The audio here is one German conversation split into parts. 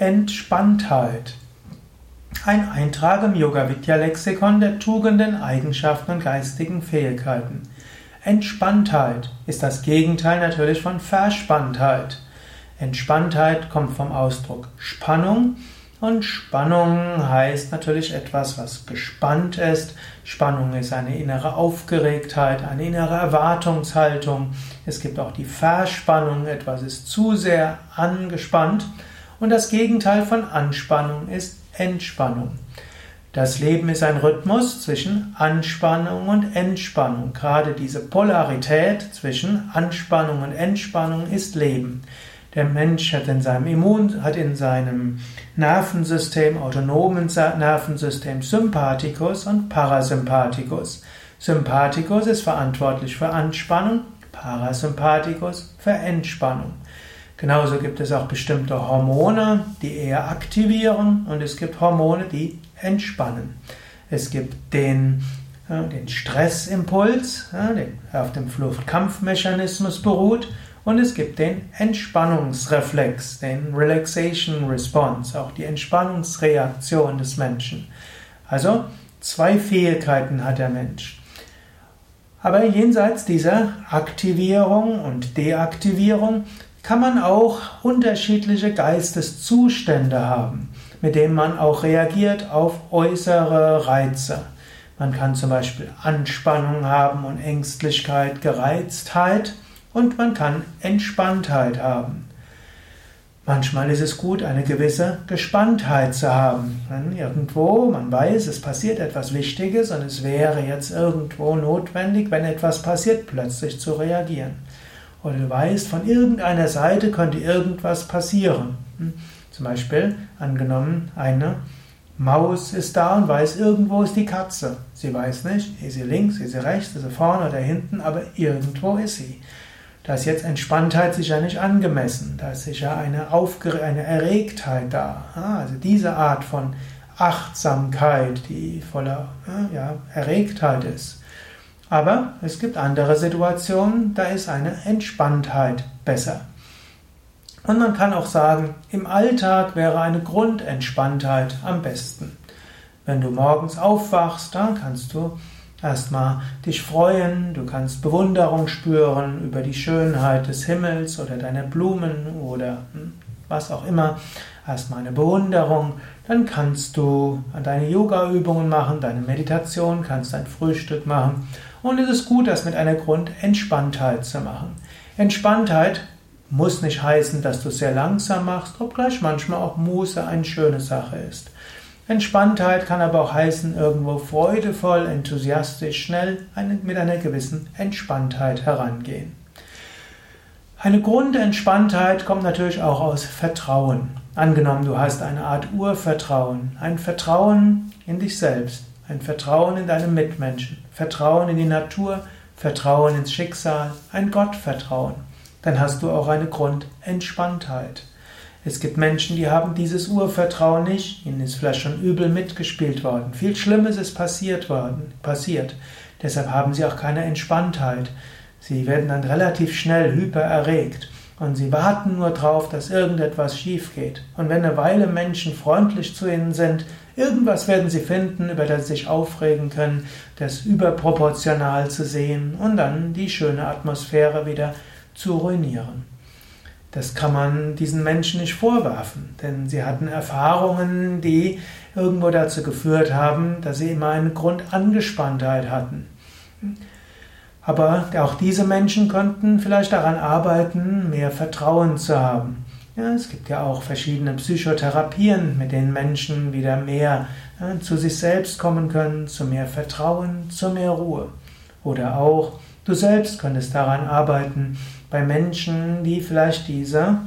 Entspanntheit. Ein Eintrag im Yoga Vidya Lexikon der Tugenden, Eigenschaften und geistigen Fähigkeiten. Entspanntheit ist das Gegenteil natürlich von Verspanntheit. Entspanntheit kommt vom Ausdruck Spannung und Spannung heißt natürlich etwas, was gespannt ist. Spannung ist eine innere Aufgeregtheit, eine innere Erwartungshaltung. Es gibt auch die Verspannung, etwas ist zu sehr angespannt. Und das Gegenteil von Anspannung ist Entspannung. Das Leben ist ein Rhythmus zwischen Anspannung und Entspannung. Gerade diese Polarität zwischen Anspannung und Entspannung ist Leben. Der Mensch hat in seinem Immun, hat in seinem Nervensystem, autonomen Nervensystem Sympathikus und Parasympathikus. Sympathikus ist verantwortlich für Anspannung, Parasympathikus für Entspannung. Genauso gibt es auch bestimmte Hormone, die eher aktivieren und es gibt Hormone, die entspannen. Es gibt den, äh, den Stressimpuls, der auf dem Fluchtkampfmechanismus beruht und es gibt den Entspannungsreflex, den Relaxation Response, auch die Entspannungsreaktion des Menschen. Also zwei Fähigkeiten hat der Mensch. Aber jenseits dieser Aktivierung und Deaktivierung kann man auch unterschiedliche Geisteszustände haben, mit denen man auch reagiert auf äußere Reize. Man kann zum Beispiel Anspannung haben und Ängstlichkeit, Gereiztheit und man kann Entspanntheit haben. Manchmal ist es gut, eine gewisse Gespanntheit zu haben. Irgendwo, man weiß, es passiert etwas Wichtiges und es wäre jetzt irgendwo notwendig, wenn etwas passiert, plötzlich zu reagieren. Oder du weißt, von irgendeiner Seite könnte irgendwas passieren. Hm? Zum Beispiel, angenommen, eine Maus ist da und weiß, irgendwo ist die Katze. Sie weiß nicht, ist sie links, ist sie rechts, ist sie vorne oder hinten, aber irgendwo ist sie. Da ist jetzt Entspanntheit sicher nicht angemessen. Da ist sicher eine, Aufger eine Erregtheit da. Ah, also diese Art von Achtsamkeit, die voller ja, Erregtheit ist. Aber es gibt andere Situationen, da ist eine Entspanntheit besser. Und man kann auch sagen, im Alltag wäre eine Grundentspanntheit am besten. Wenn du morgens aufwachst, dann kannst du erstmal dich freuen, du kannst Bewunderung spüren über die Schönheit des Himmels oder deiner Blumen oder hm, was auch immer. Erstmal eine Bewunderung, dann kannst du deine Yoga-Übungen machen, deine Meditation, kannst dein Frühstück machen und es ist gut, das mit einer Grundentspanntheit zu machen. Entspanntheit muss nicht heißen, dass du es sehr langsam machst, obgleich manchmal auch Muße eine schöne Sache ist. Entspanntheit kann aber auch heißen, irgendwo freudevoll, enthusiastisch, schnell mit einer gewissen Entspanntheit herangehen. Eine Grundentspanntheit kommt natürlich auch aus Vertrauen. Angenommen, du hast eine Art Urvertrauen, ein Vertrauen in dich selbst. Ein Vertrauen in deine Mitmenschen, Vertrauen in die Natur, Vertrauen ins Schicksal, ein Gottvertrauen. Dann hast du auch eine Grundentspanntheit. Es gibt Menschen, die haben dieses Urvertrauen nicht, ihnen ist vielleicht schon übel mitgespielt worden. Viel Schlimmes ist passiert worden, passiert. Deshalb haben sie auch keine Entspanntheit. Sie werden dann relativ schnell hypererregt und sie warten nur darauf, dass irgendetwas schief geht. Und wenn eine Weile Menschen freundlich zu ihnen sind, Irgendwas werden sie finden, über das sie sich aufregen können, das überproportional zu sehen und dann die schöne Atmosphäre wieder zu ruinieren. Das kann man diesen Menschen nicht vorwerfen, denn sie hatten Erfahrungen, die irgendwo dazu geführt haben, dass sie immer eine Grundangespanntheit hatten. Aber auch diese Menschen könnten vielleicht daran arbeiten, mehr Vertrauen zu haben. Ja, es gibt ja auch verschiedene Psychotherapien, mit denen Menschen wieder mehr ja, zu sich selbst kommen können, zu mehr Vertrauen, zu mehr Ruhe. Oder auch du selbst könntest daran arbeiten, bei Menschen, die vielleicht diese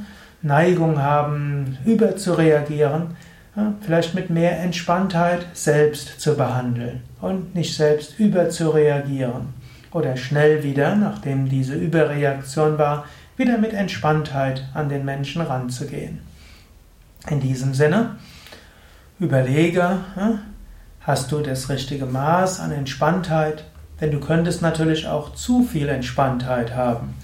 Neigung haben, überzureagieren, ja, vielleicht mit mehr Entspanntheit selbst zu behandeln und nicht selbst überzureagieren. Oder schnell wieder, nachdem diese Überreaktion war, wieder mit Entspanntheit an den Menschen ranzugehen. In diesem Sinne, überlege, hast du das richtige Maß an Entspanntheit? Denn du könntest natürlich auch zu viel Entspanntheit haben.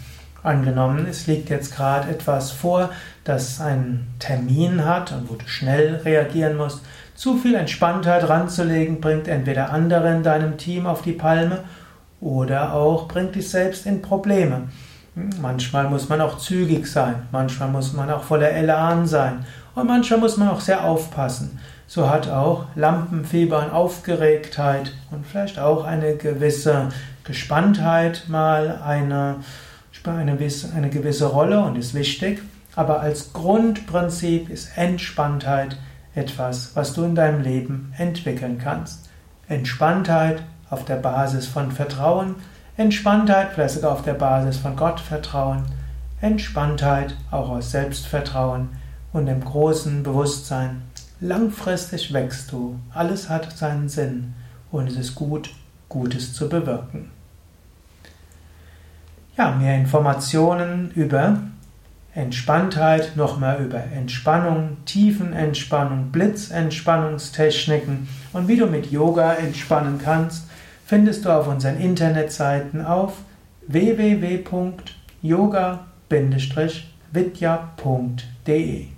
Angenommen, es liegt jetzt gerade etwas vor, das einen Termin hat und wo du schnell reagieren musst. Zu viel Entspanntheit ranzulegen bringt entweder andere in deinem Team auf die Palme oder auch bringt dich selbst in Probleme. Manchmal muss man auch zügig sein, manchmal muss man auch voller Elan sein und manchmal muss man auch sehr aufpassen. So hat auch Lampenfieber und Aufgeregtheit und vielleicht auch eine gewisse Gespanntheit mal eine eine, eine gewisse Rolle und ist wichtig, aber als Grundprinzip ist Entspanntheit etwas, was du in deinem Leben entwickeln kannst. Entspanntheit auf der Basis von Vertrauen, Entspanntheit vielleicht sogar auf der Basis von Gottvertrauen, Entspanntheit auch aus Selbstvertrauen und dem großen Bewusstsein. Langfristig wächst du, alles hat seinen Sinn und es ist gut, Gutes zu bewirken. Ja, mehr Informationen über Entspanntheit, noch mehr über Entspannung, Tiefenentspannung, Blitzentspannungstechniken und wie du mit Yoga entspannen kannst, findest du auf unseren Internetseiten auf www.yoga-vidya.de